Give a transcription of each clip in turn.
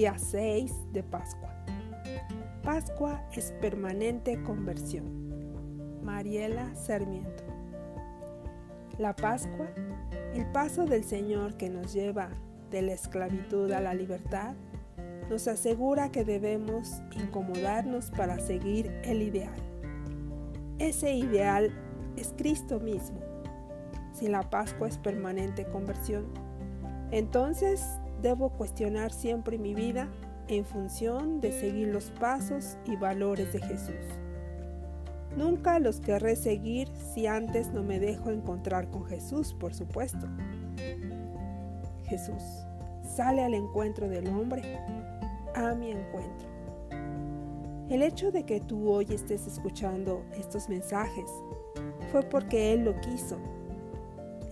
Día 6 de Pascua. Pascua es permanente conversión. Mariela Sarmiento. La Pascua, el paso del Señor que nos lleva de la esclavitud a la libertad, nos asegura que debemos incomodarnos para seguir el ideal. Ese ideal es Cristo mismo. Si la Pascua es permanente conversión, entonces debo cuestionar siempre mi vida en función de seguir los pasos y valores de Jesús. Nunca los querré seguir si antes no me dejo encontrar con Jesús, por supuesto. Jesús sale al encuentro del hombre, a mi encuentro. El hecho de que tú hoy estés escuchando estos mensajes fue porque Él lo quiso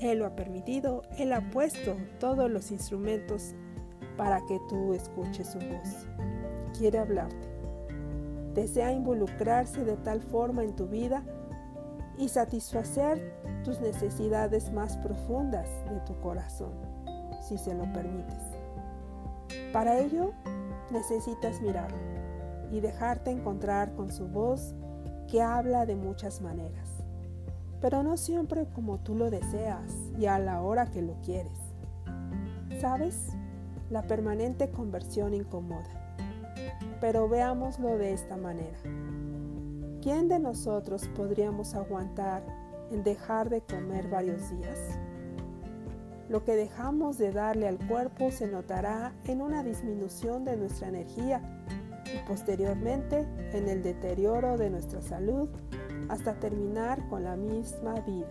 él lo ha permitido, Él ha puesto todos los instrumentos para que tú escuches su voz. Quiere hablarte. Desea involucrarse de tal forma en tu vida y satisfacer tus necesidades más profundas de tu corazón, si se lo permites. Para ello, necesitas mirarlo y dejarte encontrar con su voz que habla de muchas maneras pero no siempre como tú lo deseas y a la hora que lo quieres. ¿Sabes? La permanente conversión incomoda. Pero veámoslo de esta manera. ¿Quién de nosotros podríamos aguantar en dejar de comer varios días? Lo que dejamos de darle al cuerpo se notará en una disminución de nuestra energía y posteriormente en el deterioro de nuestra salud hasta terminar con la misma vida.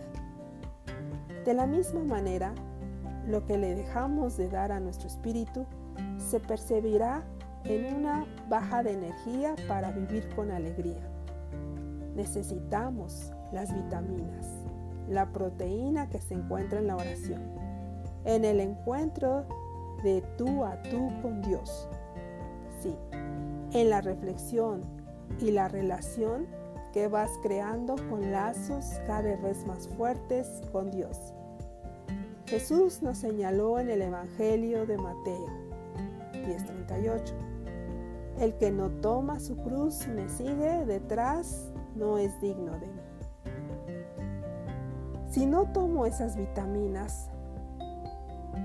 De la misma manera, lo que le dejamos de dar a nuestro espíritu se percibirá en una baja de energía para vivir con alegría. Necesitamos las vitaminas, la proteína que se encuentra en la oración, en el encuentro de tú a tú con Dios. Sí, en la reflexión y la relación que vas creando con lazos cada vez más fuertes con Dios. Jesús nos señaló en el Evangelio de Mateo 10:38. El que no toma su cruz y me sigue detrás no es digno de mí. Si no tomo esas vitaminas,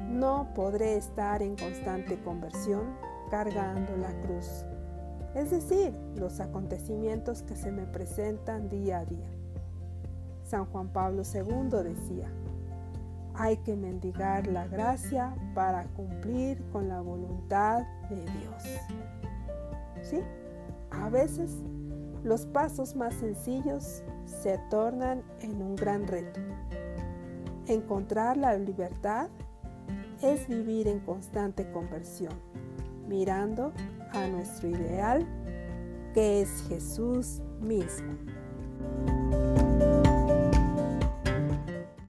no podré estar en constante conversión cargando la cruz es decir, los acontecimientos que se me presentan día a día. San Juan Pablo II decía, hay que mendigar la gracia para cumplir con la voluntad de Dios. ¿Sí? A veces los pasos más sencillos se tornan en un gran reto. Encontrar la libertad es vivir en constante conversión, mirando a nuestro ideal, que es Jesús mismo.